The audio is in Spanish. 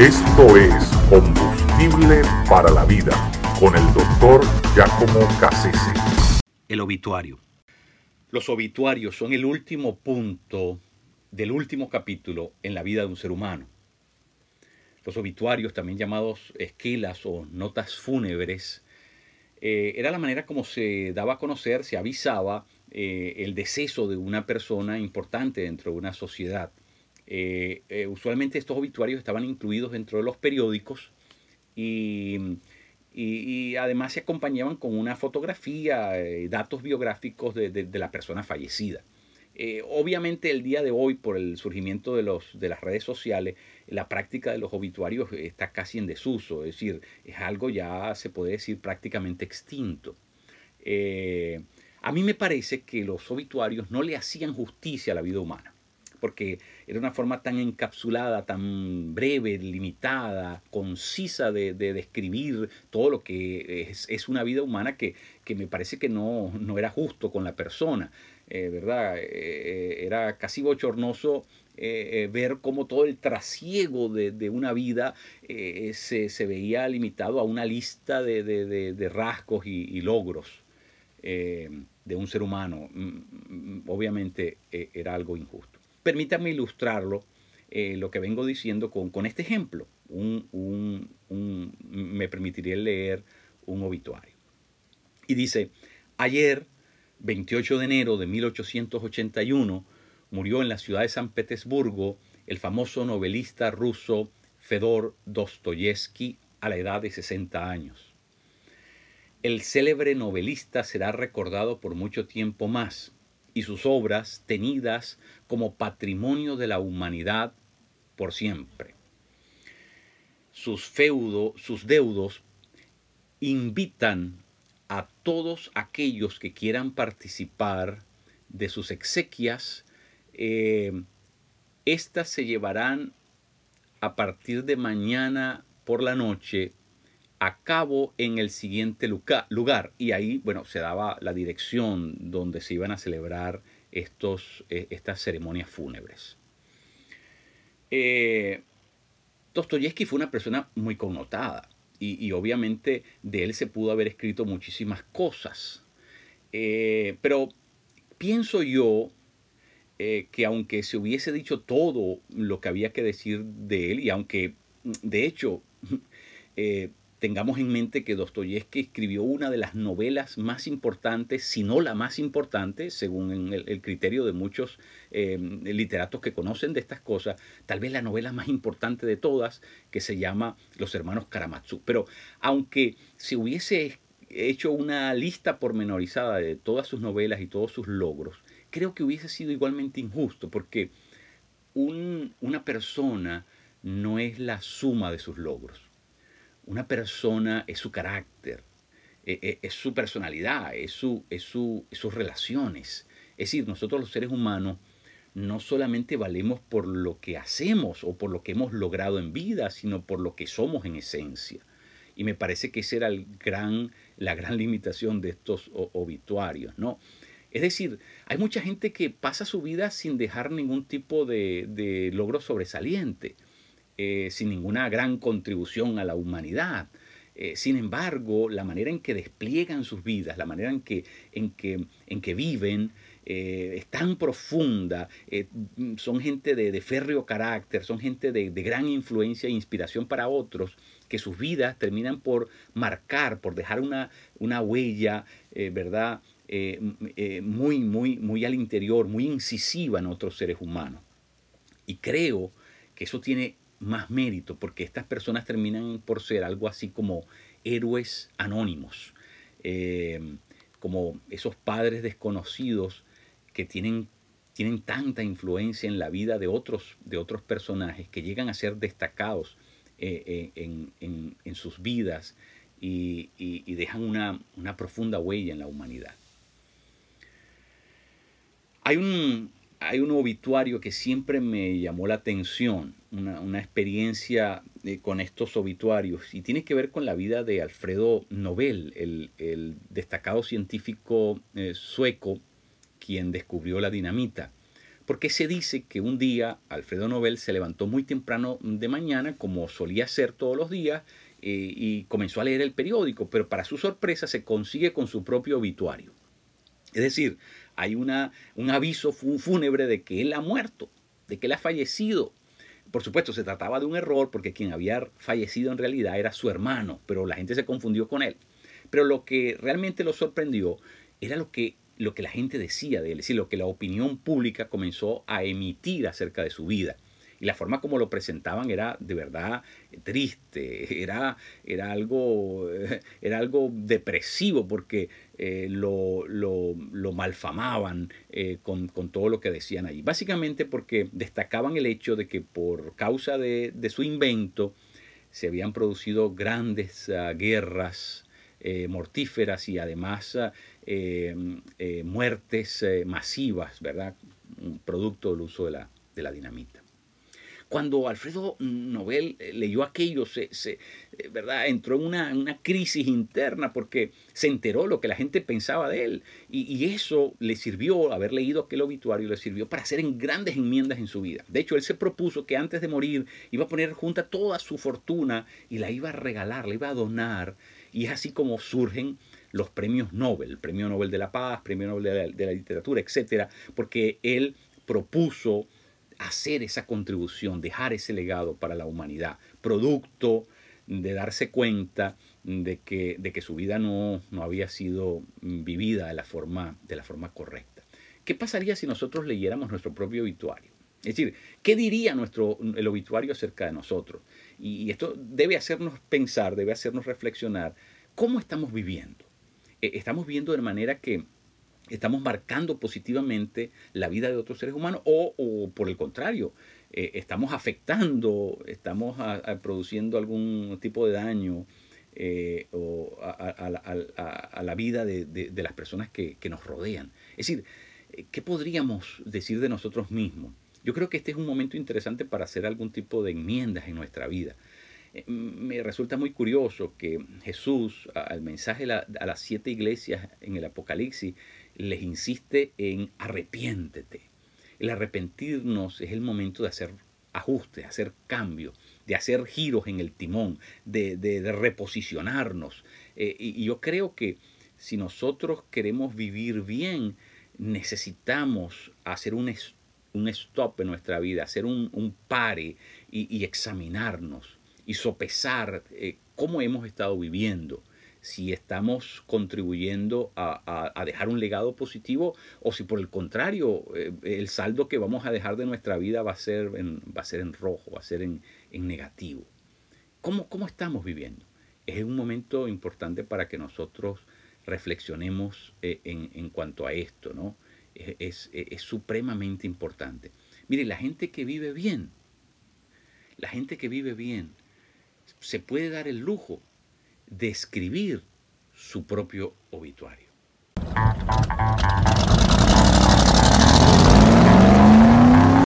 Esto es Combustible para la Vida con el doctor Giacomo Cassese. El obituario. Los obituarios son el último punto del último capítulo en la vida de un ser humano. Los obituarios, también llamados esquelas o notas fúnebres, eh, era la manera como se daba a conocer, se avisaba eh, el deceso de una persona importante dentro de una sociedad. Eh, eh, usualmente estos obituarios estaban incluidos dentro de los periódicos y, además se acompañaban con una fotografía, eh, datos biográficos de, la persona fallecida. obviamente el día de hoy, por el surgimiento de las redes sociales, la práctica de los obituarios está casi en desuso, es decir, es algo ya se puede decir prácticamente extinto. a mí me parece que los obituarios no le hacían justicia a la vida humana porque era una forma tan encapsulada, tan breve, limitada, concisa de, describir todo lo que es, una vida humana que, me parece que no, era justo con la persona, eh, ¿verdad? Eh, eh, era casi bochornoso ver cómo todo el trasiego de, una vida se, veía limitado a una lista de, rasgos y, logros de un ser humano. Mm, mm, obviamente era algo injusto. Permítanme ilustrarlo, eh, lo que vengo diciendo con, este ejemplo. me permitiría leer un obituario. Y dice, ayer, 28 de enero de 1881, murió en la ciudad de San Petersburgo el famoso novelista ruso Fedor Dostoyevsky a la edad de 60 años. El célebre novelista será recordado por mucho tiempo más y sus obras tenidas como patrimonio de la humanidad por siempre. Sus feudo, sus deudos invitan a todos aquellos que quieran participar de sus exequias. Eh, estas se llevarán a partir de mañana por la noche a cabo en el siguiente lugar. Y ahí, bueno, se daba la dirección donde se iban a celebrar estos, eh, estas ceremonias fúnebres. Eh, Dostoyevsky fue una persona muy connotada y, obviamente de él se pudo haber escrito muchísimas cosas. Eh, pero pienso yo que aunque se hubiese dicho todo lo que había que decir de él y aunque de hecho tengamos en mente que Dostoyevsky escribió una de las novelas más importantes, si no la más importante, según el, criterio de muchos em, literatos que conocen de estas cosas, tal vez la novela más importante de todas, que se llama Los hermanos Karamazov. Pero aunque se hubiese hecho una lista pormenorizada de todas sus novelas y todos sus logros, creo que hubiese sido igualmente injusto, porque una persona no es la suma de sus logros una persona es su carácter, e, e, es, su personalidad, es, su, es, su, sus relaciones. Es decir, nosotros los seres humanos no solamente valemos por lo que hacemos o por lo que hemos logrado en vida, sino por lo que somos en esencia. Y me parece que esa era el gran, la gran limitación de estos obituarios, ¿no? Es decir, hay mucha gente que pasa su vida sin dejar ningún tipo de, de logro sobresaliente. Eh, sin ninguna gran contribución a la humanidad. Eh, sin embargo, la manera en que despliegan sus vidas, la manera en que, en que, en que viven, eh, es tan profunda, son gente de, férreo carácter, son gente de, gran influencia e inspiración para otros, que sus vidas terminan por marcar, por dejar una, una huella, ¿verdad? muy, muy, muy al interior, muy incisiva en otros seres humanos. Y creo que eso tiene más mérito, porque estas personas terminan por ser algo así como héroes anónimos, eh, como esos padres desconocidos que tienen, tienen tanta influencia en la vida de otros, de otros personajes que llegan a ser destacados eh, eh, en, sus vidas y, dejan una, una profunda huella en la humanidad. Hay un, hay un obituario que siempre me llamó la atención una, experiencia eh, con estos obituarios y tiene que ver con la vida de Alfredo Nobel, el, destacado científico eh, sueco quien descubrió la dinamita. porque se dice que un día Alfredo Nobel se levantó muy temprano de mañana, como solía hacer todos los días, eh, y comenzó a leer el periódico, pero para su sorpresa se consigue con su propio obituario. Es decir, hay una, un aviso fúnebre de que él ha muerto, de que él ha fallecido. Por supuesto, se trataba de un error porque quien había fallecido en realidad era su hermano, pero la gente se confundió con él. Pero lo que realmente lo sorprendió era lo que, lo que la gente decía de él, es decir, lo que la opinión pública comenzó a emitir acerca de su vida. Y la forma como lo presentaban era de verdad triste, era, era, algo, era algo depresivo porque eh, lo, malfamaban eh, con, todo lo que decían allí. Básicamente porque destacaban el hecho de que por causa de, su invento se habían producido grandes ah, guerras eh, mortíferas y además ah, muertes masivas, ¿verdad? Producto del uso de la, de la dinamita. Cuando Alfredo Nobel eh, leyó aquello, se, eh, ¿verdad? entró en una, una, crisis interna porque se enteró lo que la gente pensaba de él. Y, eso le sirvió, haber leído aquel obituario, le sirvió para hacer grandes enmiendas en su vida. De hecho, él se propuso que antes de morir iba a poner junta toda su fortuna y la iba a regalar, la iba a donar. Y es así como surgen los premios Nobel, el Premio Nobel de la Paz, Premio Nobel de la, de la Literatura, etcétera, porque él propuso hacer esa contribución, dejar ese legado para la humanidad, producto de darse cuenta de que, de que su vida no, no había sido vivida de la, forma, de la forma correcta. ¿Qué pasaría si nosotros leyéramos nuestro propio obituario? Es decir, ¿qué diría nuestro, el obituario acerca de nosotros? Y esto debe hacernos pensar, debe hacernos reflexionar cómo estamos viviendo. E, estamos viendo de manera que estamos marcando positivamente la vida de otros seres humanos o, por el contrario, eh, estamos afectando, estamos produciendo algún tipo de daño eh, a, la vida de, las personas que, nos rodean. Es decir, eh, ¿qué podríamos decir de nosotros mismos? Yo creo que este es un momento interesante para hacer algún tipo de enmiendas en nuestra vida. Me resulta muy curioso que Jesús, al mensaje a las siete iglesias en el Apocalipsis, les insiste en arrepiéntete. El arrepentirnos es el momento de hacer ajustes, hacer cambios, de hacer giros en el timón, de, reposicionarnos. Eh, y, yo creo que si nosotros queremos vivir bien, necesitamos hacer un, un stop en nuestra vida, hacer un, pare y, examinarnos y sopesar eh, cómo hemos estado viviendo si estamos contribuyendo a, dejar un legado positivo o si por el contrario eh, el saldo que vamos a dejar de nuestra vida va a ser en, va a ser en rojo, va a ser en, negativo. ¿Cómo, ¿Cómo, estamos viviendo? Es un momento importante para que nosotros reflexionemos eh, en, cuanto a esto, ¿no? Es, es supremamente importante. Mire, la gente que vive bien, la gente que vive bien, se puede dar el lujo de escribir su propio obituario.